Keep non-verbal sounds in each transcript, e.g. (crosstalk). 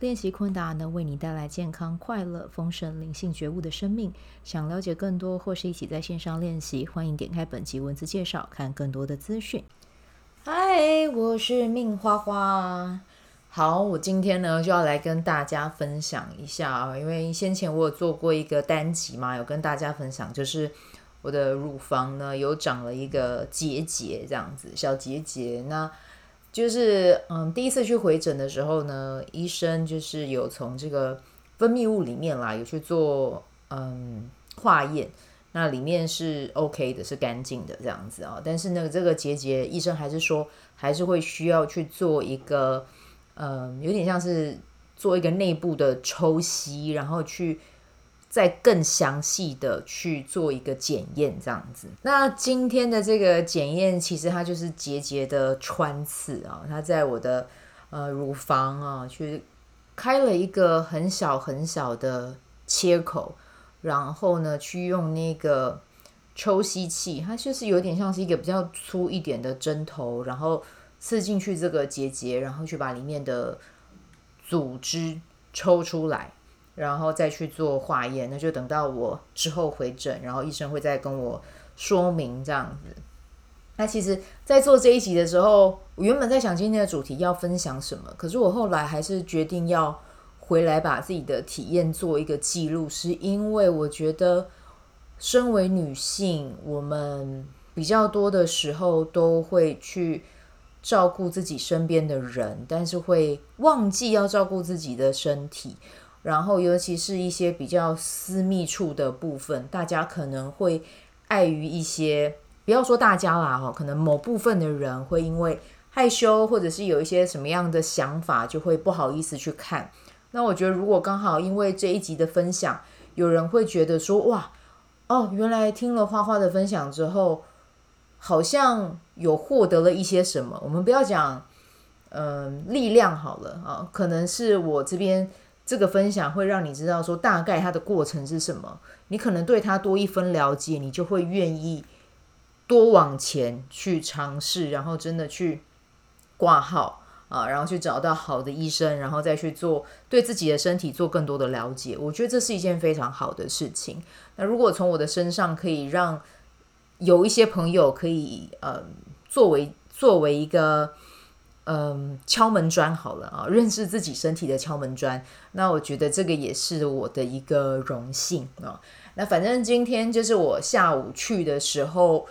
练习昆达能为你带来健康、快乐、丰盛、灵性觉悟的生命。想了解更多或是一起在线上练习，欢迎点开本集文字介绍，看更多的资讯。嗨，我是命花花。好，我今天呢就要来跟大家分享一下，因为先前我有做过一个单集嘛，有跟大家分享，就是我的乳房呢有长了一个结节，这样子小结节。那就是嗯，第一次去回诊的时候呢，医生就是有从这个分泌物里面啦，有去做嗯化验，那里面是 OK 的，是干净的这样子啊。但是呢，这个结节，医生还是说还是会需要去做一个嗯，有点像是做一个内部的抽吸，然后去。再更详细的去做一个检验，这样子。那今天的这个检验，其实它就是结节的穿刺啊，它在我的呃乳房啊，去开了一个很小很小的切口，然后呢，去用那个抽吸器，它就是有点像是一个比较粗一点的针头，然后刺进去这个结节，然后去把里面的组织抽出来。然后再去做化验，那就等到我之后回诊，然后医生会再跟我说明这样子。那其实，在做这一集的时候，我原本在想今天的主题要分享什么，可是我后来还是决定要回来把自己的体验做一个记录，是因为我觉得，身为女性，我们比较多的时候都会去照顾自己身边的人，但是会忘记要照顾自己的身体。然后，尤其是一些比较私密处的部分，大家可能会碍于一些，不要说大家啦，哈，可能某部分的人会因为害羞，或者是有一些什么样的想法，就会不好意思去看。那我觉得，如果刚好因为这一集的分享，有人会觉得说，哇，哦，原来听了花花的分享之后，好像有获得了一些什么。我们不要讲，嗯、力量好了啊，可能是我这边。这个分享会让你知道说大概它的过程是什么，你可能对它多一分了解，你就会愿意多往前去尝试，然后真的去挂号啊，然后去找到好的医生，然后再去做对自己的身体做更多的了解。我觉得这是一件非常好的事情。那如果从我的身上可以让有一些朋友可以呃作为作为一个。嗯，敲门砖好了啊，认识自己身体的敲门砖。那我觉得这个也是我的一个荣幸啊。那反正今天就是我下午去的时候，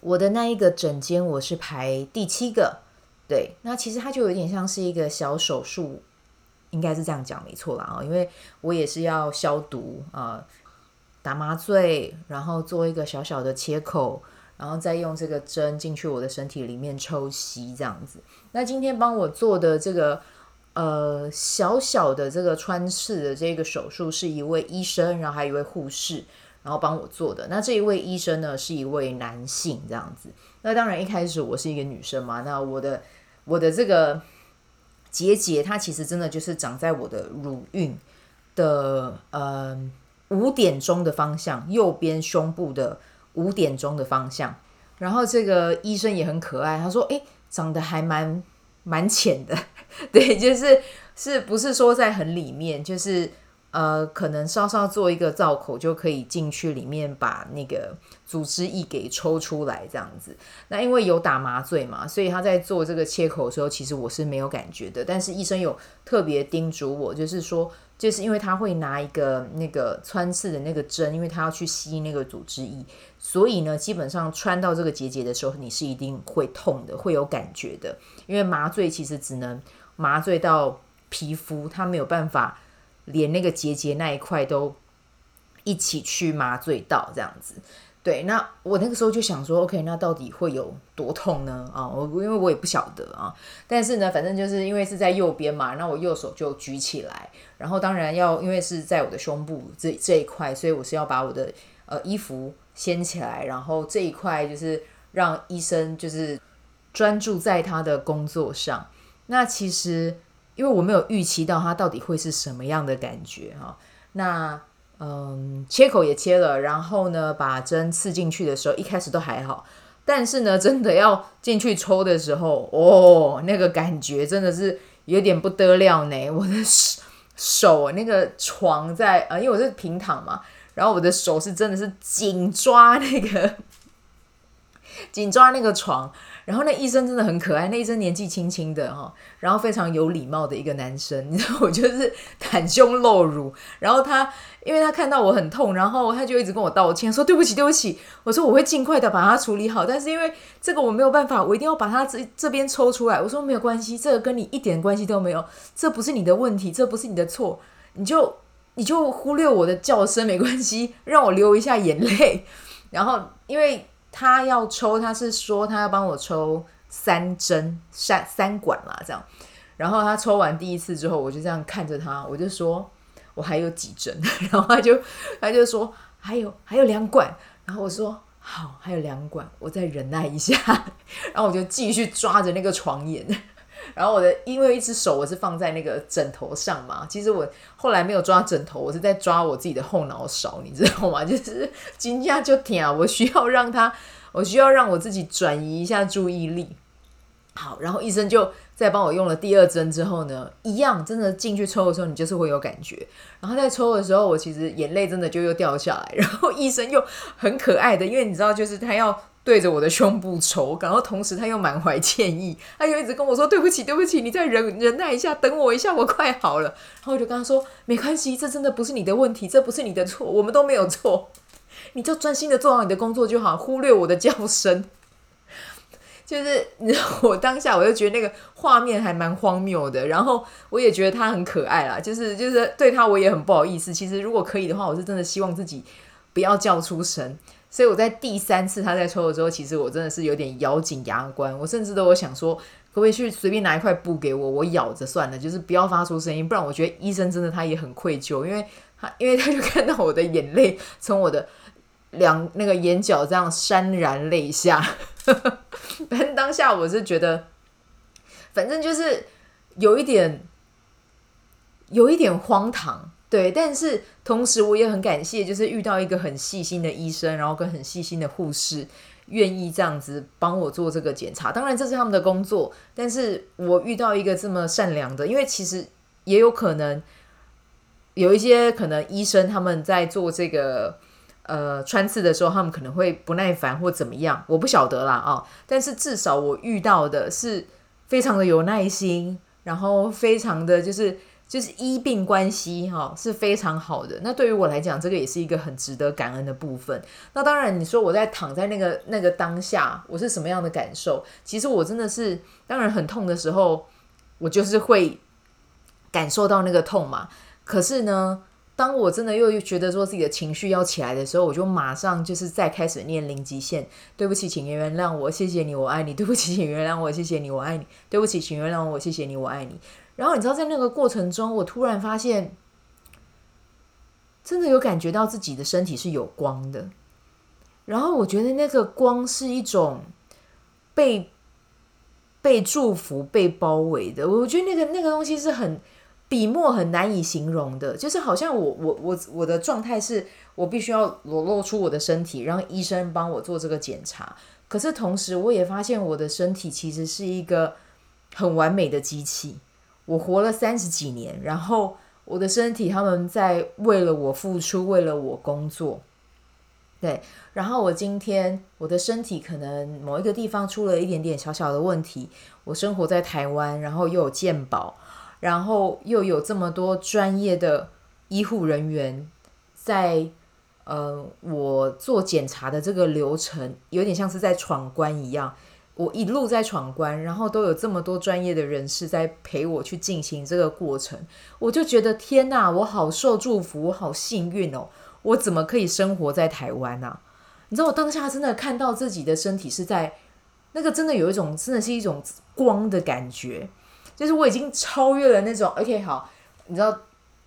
我的那一个诊间我是排第七个。对，那其实它就有点像是一个小手术，应该是这样讲没错啦啊。因为我也是要消毒啊，打麻醉，然后做一个小小的切口。然后再用这个针进去我的身体里面抽吸，这样子。那今天帮我做的这个呃小小的这个穿刺的这个手术，是一位医生，然后还有一位护士，然后帮我做的。那这一位医生呢，是一位男性，这样子。那当然一开始我是一个女生嘛，那我的我的这个结节，它其实真的就是长在我的乳晕的呃五点钟的方向，右边胸部的。五点钟的方向，然后这个医生也很可爱，他说：“哎，长得还蛮蛮浅的，(laughs) 对，就是是不是说在很里面，就是呃，可能稍稍做一个造口就可以进去里面把那个组织液给抽出来这样子。那因为有打麻醉嘛，所以他在做这个切口的时候，其实我是没有感觉的。但是医生有特别叮嘱我，就是说。”就是因为他会拿一个那个穿刺的那个针，因为他要去吸那个组织液，所以呢，基本上穿到这个结节的时候，你是一定会痛的，会有感觉的。因为麻醉其实只能麻醉到皮肤，它没有办法连那个结节那一块都一起去麻醉到这样子。对，那我那个时候就想说，OK，那到底会有多痛呢？啊，我因为我也不晓得啊，但是呢，反正就是因为是在右边嘛，那我右手就举起来，然后当然要因为是在我的胸部这这一块，所以我是要把我的呃衣服掀起来，然后这一块就是让医生就是专注在他的工作上。那其实因为我没有预期到他到底会是什么样的感觉哈。那嗯，切口也切了，然后呢，把针刺进去的时候，一开始都还好，但是呢，真的要进去抽的时候，哦，那个感觉真的是有点不得了呢。我的手那个床在啊，因为我是平躺嘛，然后我的手是真的是紧抓那个 (laughs) 紧抓那个床。然后那医生真的很可爱，那医生年纪轻轻的哈，然后非常有礼貌的一个男生，你知道我就是袒胸露乳，然后他因为他看到我很痛，然后他就一直跟我道歉，说对不起对不起，我说我会尽快的把它处理好，但是因为这个我没有办法，我一定要把它这这边抽出来，我说没有关系，这个跟你一点关系都没有，这不是你的问题，这不是你的错，你就你就忽略我的叫声没关系，让我流一下眼泪，(laughs) 然后因为。他要抽，他是说他要帮我抽三针三三管嘛，这样。然后他抽完第一次之后，我就这样看着他，我就说我还有几针，(laughs) 然后他就他就说还有还有两管，然后我说好，还有两管，我再忍耐一下，(laughs) 然后我就继续抓着那个床沿。然后我的，因为一只手我是放在那个枕头上嘛，其实我后来没有抓枕头，我是在抓我自己的后脑勺，你知道吗？(laughs) 就是惊讶就疼，我需要让他，我需要让我自己转移一下注意力。好，然后医生就在帮我用了第二针之后呢，一样真的进去抽的时候，你就是会有感觉。然后在抽的时候，我其实眼泪真的就又掉下来。然后 (laughs) 医生又很可爱的，因为你知道，就是他要。对着我的胸部抽，然后同时他又满怀歉意，他又一直跟我说：“对不起，对不起，你再忍忍耐一下，等我一下，我快好了。”然后我就跟他说：“没关系，这真的不是你的问题，这不是你的错，我们都没有错，(laughs) 你就专心的做好你的工作就好，忽略我的叫声。(laughs) ”就是你知道，我当下我就觉得那个画面还蛮荒谬的，然后我也觉得他很可爱啦，就是就是对他我也很不好意思。其实如果可以的话，我是真的希望自己不要叫出声。所以我在第三次他在抽的时候，其实我真的是有点咬紧牙关，我甚至都有想说，可不可以去随便拿一块布给我，我咬着算了，就是不要发出声音，不然我觉得医生真的他也很愧疚，因为他 (laughs) 因为他就看到我的眼泪从我的两那个眼角这样潸然泪下，(laughs) 但当下我是觉得，反正就是有一点有一点荒唐。对，但是同时我也很感谢，就是遇到一个很细心的医生，然后跟很细心的护士，愿意这样子帮我做这个检查。当然这是他们的工作，但是我遇到一个这么善良的，因为其实也有可能有一些可能医生他们在做这个呃穿刺的时候，他们可能会不耐烦或怎么样，我不晓得啦啊、但是至少我遇到的是非常的有耐心，然后非常的就是。就是医病关系哈是非常好的，那对于我来讲，这个也是一个很值得感恩的部分。那当然，你说我在躺在那个那个当下，我是什么样的感受？其实我真的是，当然很痛的时候，我就是会感受到那个痛嘛。可是呢，当我真的又觉得说自己的情绪要起来的时候，我就马上就是再开始念零极限。对不起，请原谅我，谢谢你，我爱你。对不起，请原谅我，谢谢你，我爱你。对不起，请原谅我，谢谢你，我爱你。然后你知道，在那个过程中，我突然发现，真的有感觉到自己的身体是有光的。然后我觉得那个光是一种被被祝福、被包围的。我觉得那个那个东西是很笔墨很难以形容的，就是好像我我我我的状态是我必须要裸露出我的身体，让医生帮我做这个检查。可是同时，我也发现我的身体其实是一个很完美的机器。我活了三十几年，然后我的身体他们在为了我付出，为了我工作，对。然后我今天我的身体可能某一个地方出了一点点小小的问题，我生活在台湾，然后又有健保，然后又有这么多专业的医护人员在，呃，我做检查的这个流程有点像是在闯关一样。我一路在闯关，然后都有这么多专业的人士在陪我去进行这个过程，我就觉得天哪，我好受祝福，我好幸运哦！我怎么可以生活在台湾呢？你知道，我当下真的看到自己的身体是在那个，真的有一种，真的是一种光的感觉，就是我已经超越了那种。OK，好，你知道，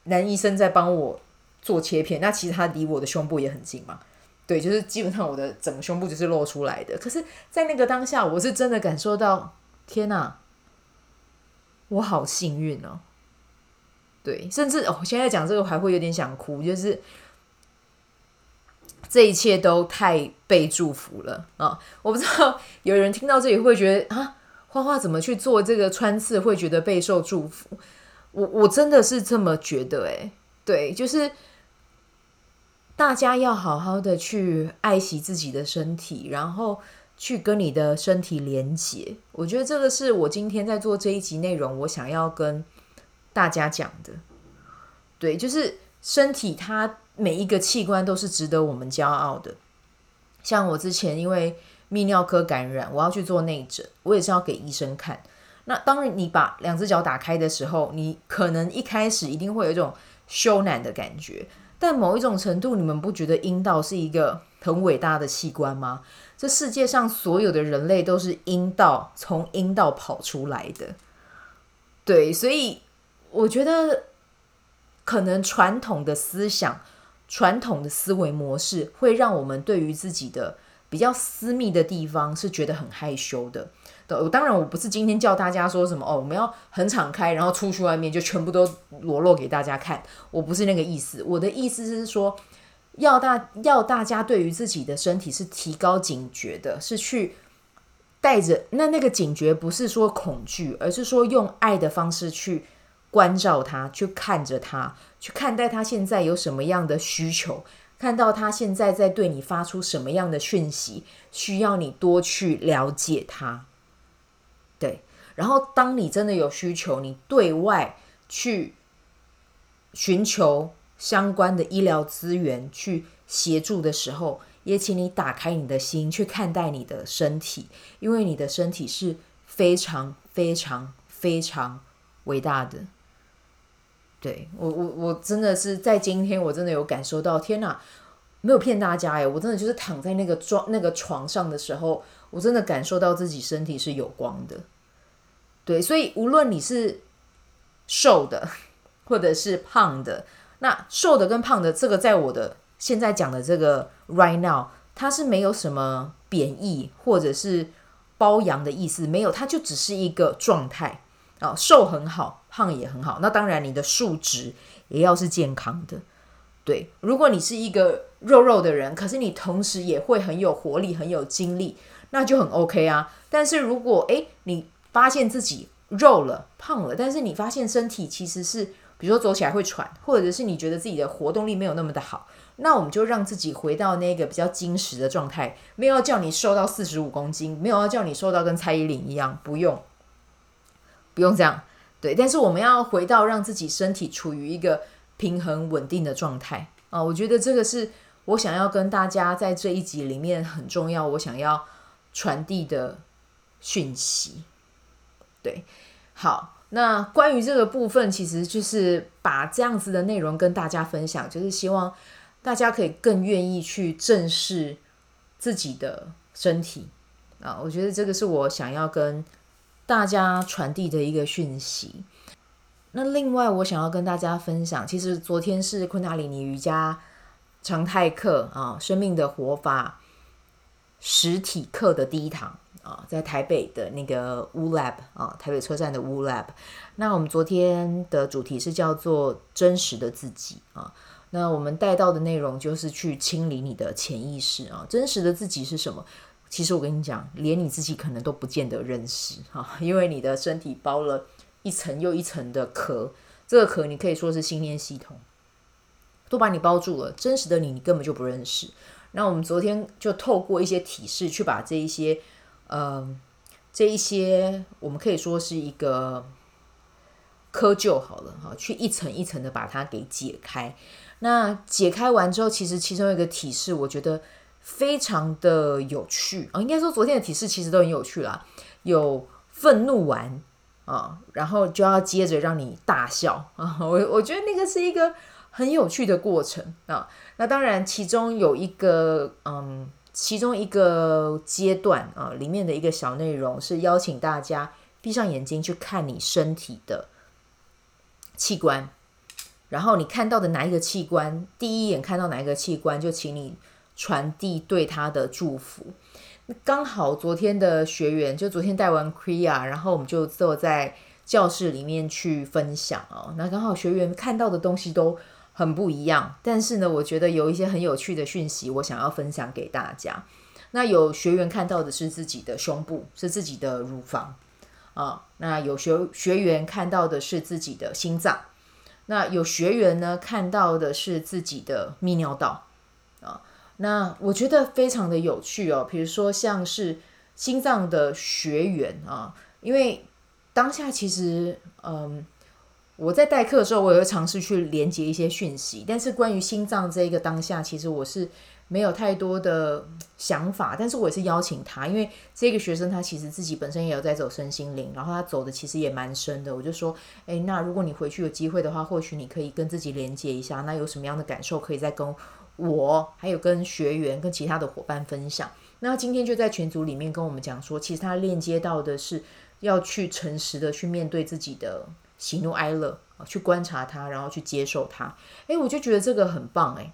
男医生在帮我做切片，那其实他离我的胸部也很近嘛。对，就是基本上我的整个胸部就是露出来的。可是，在那个当下，我是真的感受到，天哪，我好幸运哦。对，甚至哦，现在讲这个还会有点想哭，就是这一切都太被祝福了啊！我不知道有人听到这里会觉得啊，花花怎么去做这个穿刺会觉得备受祝福？我我真的是这么觉得诶，对，就是大家要好好的去爱惜自己的身体，然后去跟你的身体连接。我觉得这个是我今天在做这一集内容，我想要跟。大家讲的，对，就是身体，它每一个器官都是值得我们骄傲的。像我之前因为泌尿科感染，我要去做内诊，我也是要给医生看。那当然，你把两只脚打开的时候，你可能一开始一定会有一种羞赧的感觉，但某一种程度，你们不觉得阴道是一个很伟大的器官吗？这世界上所有的人类都是阴道从阴道跑出来的，对，所以。我觉得可能传统的思想、传统的思维模式，会让我们对于自己的比较私密的地方是觉得很害羞的当然，我不是今天叫大家说什么哦，我们要很敞开，然后出去外面就全部都裸露给大家看。我不是那个意思。我的意思是说，要大要大家对于自己的身体是提高警觉的，是去带着那那个警觉，不是说恐惧，而是说用爱的方式去。关照他，去看着他，去看待他现在有什么样的需求，看到他现在在对你发出什么样的讯息，需要你多去了解他。对，然后当你真的有需求，你对外去寻求相关的医疗资源去协助的时候，也请你打开你的心去看待你的身体，因为你的身体是非常非常非常伟大的。对我，我我真的是在今天，我真的有感受到，天哪，没有骗大家哎，我真的就是躺在那个床那个床上的时候，我真的感受到自己身体是有光的。对，所以无论你是瘦的，(laughs) 或者是胖的，那瘦的跟胖的，这个在我的现在讲的这个 right now，它是没有什么贬义或者是褒扬的意思，没有，它就只是一个状态。啊，瘦很好，胖也很好。那当然，你的数值也要是健康的。对，如果你是一个肉肉的人，可是你同时也会很有活力、很有精力，那就很 OK 啊。但是如果诶，你发现自己肉了、胖了，但是你发现身体其实是，比如说走起来会喘，或者是你觉得自己的活动力没有那么的好，那我们就让自己回到那个比较精实的状态。没有要叫你瘦到四十五公斤，没有要叫你瘦到跟蔡依林一样，不用。不用这样，对，但是我们要回到让自己身体处于一个平衡稳定的状态啊！我觉得这个是我想要跟大家在这一集里面很重要，我想要传递的讯息。对，好，那关于这个部分，其实就是把这样子的内容跟大家分享，就是希望大家可以更愿意去正视自己的身体啊！我觉得这个是我想要跟。大家传递的一个讯息。那另外，我想要跟大家分享，其实昨天是昆达里尼瑜伽常态课啊，生命的活法实体课的第一堂啊，在台北的那个 Wu Lab 啊，台北车站的 Wu Lab。那我们昨天的主题是叫做真实的自己啊。那我们带到的内容就是去清理你的潜意识啊，真实的自己是什么？其实我跟你讲，连你自己可能都不见得认识哈，因为你的身体包了一层又一层的壳，这个壳你可以说是信念系统，都把你包住了。真实的你，你根本就不认识。那我们昨天就透过一些体式，去把这一些，呃，这一些我们可以说是一个窠臼好了哈，去一层一层的把它给解开。那解开完之后，其实其中一个体式，我觉得。非常的有趣啊，应该说昨天的体式其实都很有趣啦。有愤怒完啊，然后就要接着让你大笑啊。我我觉得那个是一个很有趣的过程啊。那当然，其中有一个嗯，其中一个阶段啊，里面的一个小内容是邀请大家闭上眼睛去看你身体的器官，然后你看到的哪一个器官，第一眼看到哪一个器官，就请你。传递对他的祝福。那刚好昨天的学员就昨天带完 Kriya，然后我们就坐在教室里面去分享哦。那刚好学员看到的东西都很不一样，但是呢，我觉得有一些很有趣的讯息，我想要分享给大家。那有学员看到的是自己的胸部，是自己的乳房啊。那有学学员看到的是自己的心脏。那有学员呢，看到的是自己的泌尿道啊。那我觉得非常的有趣哦。比如说像是心脏的学员啊，因为当下其实嗯。我在代课的时候，我也会尝试去连接一些讯息，但是关于心脏这一个当下，其实我是没有太多的想法。但是我也是邀请他，因为这个学生他其实自己本身也有在走身心灵，然后他走的其实也蛮深的。我就说，诶，那如果你回去有机会的话，或许你可以跟自己连接一下，那有什么样的感受可以再跟我，还有跟学员、跟其他的伙伴分享。那今天就在群组里面跟我们讲说，其实他链接到的是要去诚实的去面对自己的。喜怒哀乐啊，去观察它，然后去接受它。诶，我就觉得这个很棒诶。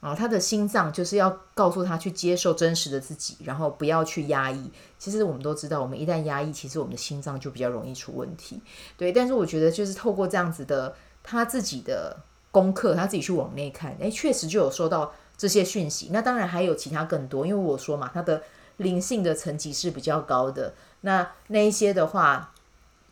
啊，他的心脏就是要告诉他去接受真实的自己，然后不要去压抑。其实我们都知道，我们一旦压抑，其实我们的心脏就比较容易出问题。对，但是我觉得就是透过这样子的他自己的功课，他自己去往内看，诶，确实就有收到这些讯息。那当然还有其他更多，因为我说嘛，他的灵性的层级是比较高的。那那一些的话。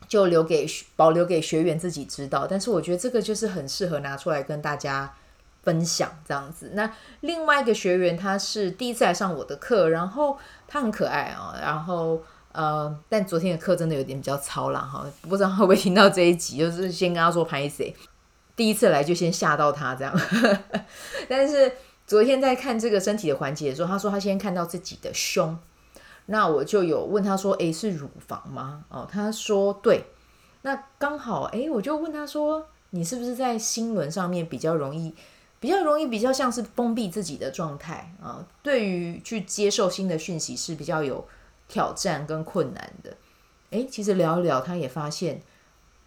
就留给保留给学员自己知道，但是我觉得这个就是很适合拿出来跟大家分享这样子。那另外一个学员他是第一次来上我的课，然后他很可爱啊、哦，然后呃，但昨天的课真的有点比较操劳哈，不知道会不会听到这一集，就是先跟他说拍谁，第一次来就先吓到他这样。(laughs) 但是昨天在看这个身体的环节的时候，他说他先看到自己的胸。那我就有问他说：“诶，是乳房吗？”哦，他说：“对。”那刚好，诶，我就问他说：“你是不是在心轮上面比较容易，比较容易，比较像是封闭自己的状态啊？对于去接受新的讯息是比较有挑战跟困难的。”诶，其实聊一聊，他也发现，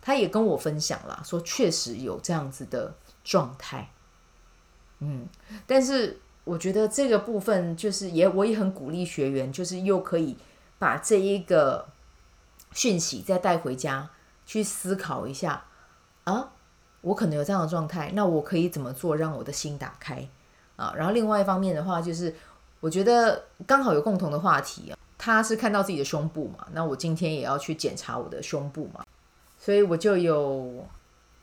他也跟我分享了，说确实有这样子的状态。嗯，但是。我觉得这个部分就是也，我也很鼓励学员，就是又可以把这一个讯息再带回家去思考一下啊，我可能有这样的状态，那我可以怎么做让我的心打开啊？然后另外一方面的话，就是我觉得刚好有共同的话题啊，他是看到自己的胸部嘛，那我今天也要去检查我的胸部嘛，所以我就有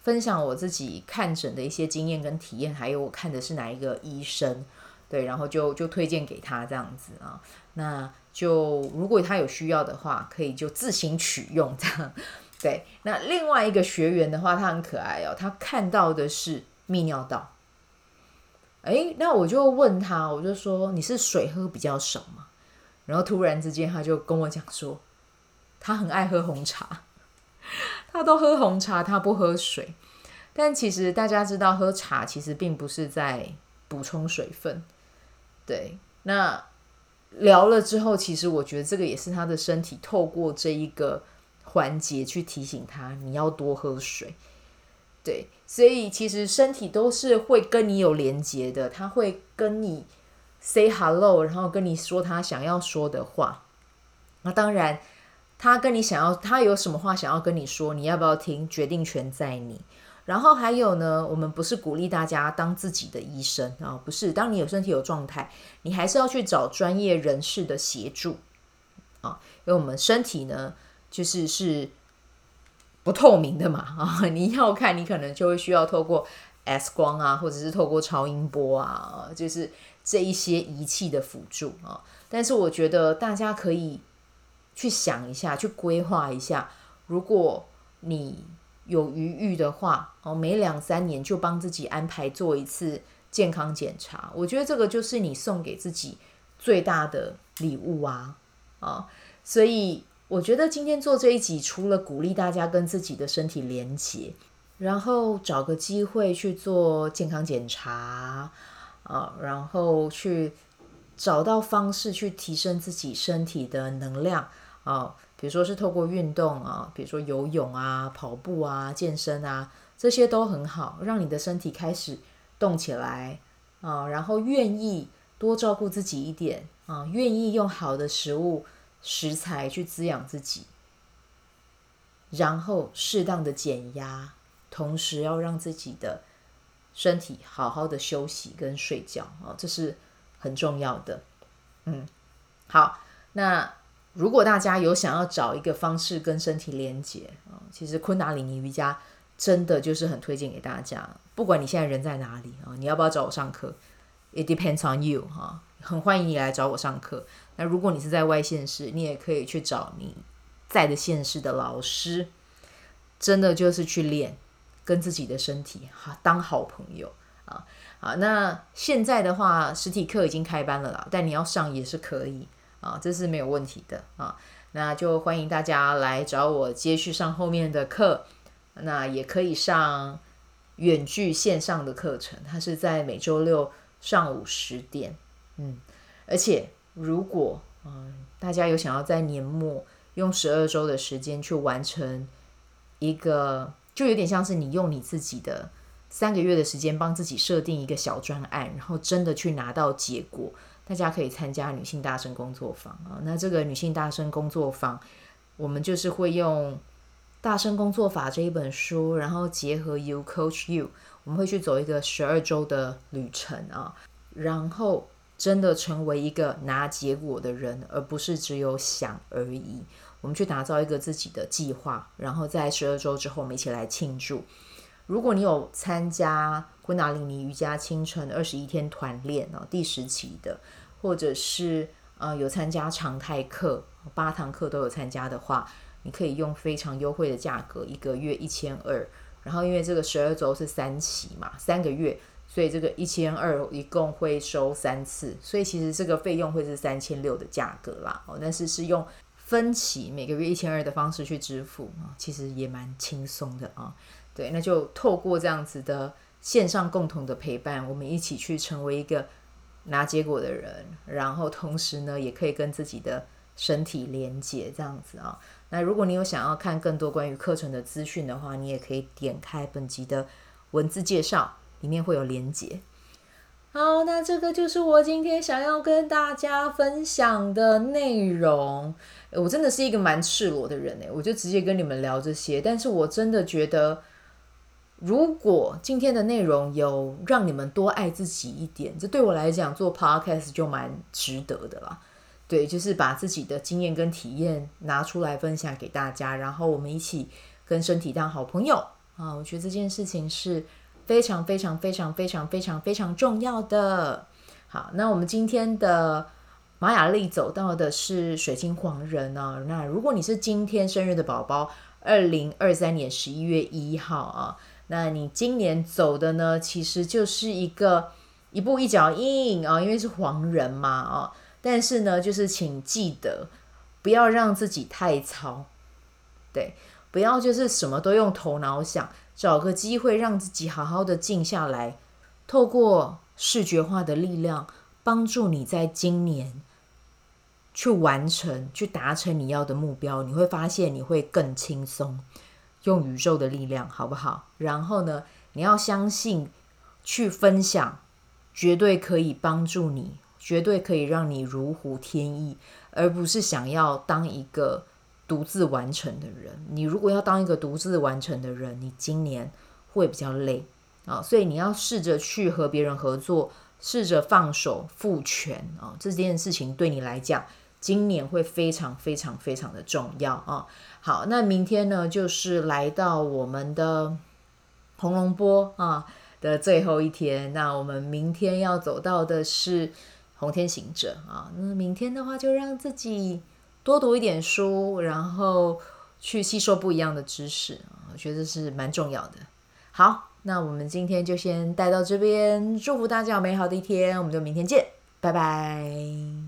分享我自己看诊的一些经验跟体验，还有我看的是哪一个医生。对，然后就就推荐给他这样子啊，那就如果他有需要的话，可以就自行取用这样。对，那另外一个学员的话，他很可爱哦，他看到的是泌尿道。诶，那我就问他，我就说你是水喝比较少吗？然后突然之间他就跟我讲说，他很爱喝红茶，(laughs) 他都喝红茶，他不喝水。但其实大家知道，喝茶其实并不是在补充水分。对，那聊了之后，其实我觉得这个也是他的身体透过这一个环节去提醒他，你要多喝水。对，所以其实身体都是会跟你有连接的，他会跟你 say hello，然后跟你说他想要说的话。那当然，他跟你想要，他有什么话想要跟你说，你要不要听，决定权在你。然后还有呢，我们不是鼓励大家当自己的医生啊，不是。当你有身体有状态，你还是要去找专业人士的协助啊，因为我们身体呢，就是是不透明的嘛啊，你要看，你可能就会需要透过 X 光啊，或者是透过超音波啊，就是这一些仪器的辅助啊。但是我觉得大家可以去想一下，去规划一下，如果你有余裕的话，哦，每两三年就帮自己安排做一次健康检查。我觉得这个就是你送给自己最大的礼物啊！啊，所以我觉得今天做这一集，除了鼓励大家跟自己的身体连接，然后找个机会去做健康检查啊，然后去找到方式去提升自己身体的能量啊。比如说是透过运动啊，比如说游泳啊、跑步啊、健身啊，这些都很好，让你的身体开始动起来啊，然后愿意多照顾自己一点啊，愿意用好的食物食材去滋养自己，然后适当的减压，同时要让自己的身体好好的休息跟睡觉啊，这是很重要的。嗯，好，那如果大家有想要找一个方式跟身体连接啊，其实昆达里尼瑜伽真的就是很推荐给大家。不管你现在人在哪里啊，你要不要找我上课？It depends on you 哈，很欢迎你来找我上课。那如果你是在外县市，你也可以去找你在的县市的老师，真的就是去练，跟自己的身体哈当好朋友啊。啊，那现在的话，实体课已经开班了啦，但你要上也是可以啊，这是没有问题的啊。那就欢迎大家来找我接续上后面的课，那也可以上远距线上的课程，它是在每周六上午十点，嗯，而且如果嗯大家有想要在年末用十二周的时间去完成一个，就有点像是你用你自己的。三个月的时间帮自己设定一个小专案，然后真的去拿到结果。大家可以参加女性大声工作坊啊。那这个女性大声工作坊，我们就是会用《大声工作法》这一本书，然后结合 You Coach You，我们会去走一个十二周的旅程啊，然后真的成为一个拿结果的人，而不是只有想而已。我们去打造一个自己的计划，然后在十二周之后，我们一起来庆祝。如果你有参加昆达里尼瑜伽清晨二十一天团练哦，第十期的，或者是呃有参加常态课，八堂课都有参加的话，你可以用非常优惠的价格，一个月一千二。然后因为这个十二周是三期嘛，三个月，所以这个一千二一共会收三次，所以其实这个费用会是三千六的价格啦。哦，但是是用分期每个月一千二的方式去支付啊，其实也蛮轻松的啊。对，那就透过这样子的线上共同的陪伴，我们一起去成为一个拿结果的人，然后同时呢，也可以跟自己的身体连接，这样子啊。那如果你有想要看更多关于课程的资讯的话，你也可以点开本集的文字介绍，里面会有连接。好，那这个就是我今天想要跟大家分享的内容。我真的是一个蛮赤裸的人诶，我就直接跟你们聊这些，但是我真的觉得。如果今天的内容有让你们多爱自己一点，这对我来讲做 podcast 就蛮值得的啦。对，就是把自己的经验跟体验拿出来分享给大家，然后我们一起跟身体当好朋友啊！我觉得这件事情是非常非常非常非常非常非常重要的。好，那我们今天的马雅历走到的是水晶黄人啊。那如果你是今天生日的宝宝，二零二三年十一月一号啊。那你今年走的呢，其实就是一个一步一脚印啊，因为是黄人嘛啊。但是呢，就是请记得不要让自己太操，对，不要就是什么都用头脑想，找个机会让自己好好的静下来，透过视觉化的力量，帮助你在今年去完成、去达成你要的目标，你会发现你会更轻松。用宇宙的力量，好不好？然后呢，你要相信，去分享，绝对可以帮助你，绝对可以让你如虎添翼，而不是想要当一个独自完成的人。你如果要当一个独自完成的人，你今年会比较累啊。所以你要试着去和别人合作，试着放手赋权啊。这件事情对你来讲，今年会非常非常非常的重要啊。好，那明天呢，就是来到我们的红龙波啊的最后一天。那我们明天要走到的是红天行者啊。那明天的话，就让自己多读一点书，然后去吸收不一样的知识，我觉得是蛮重要的。好，那我们今天就先带到这边，祝福大家有美好的一天，我们就明天见，拜拜。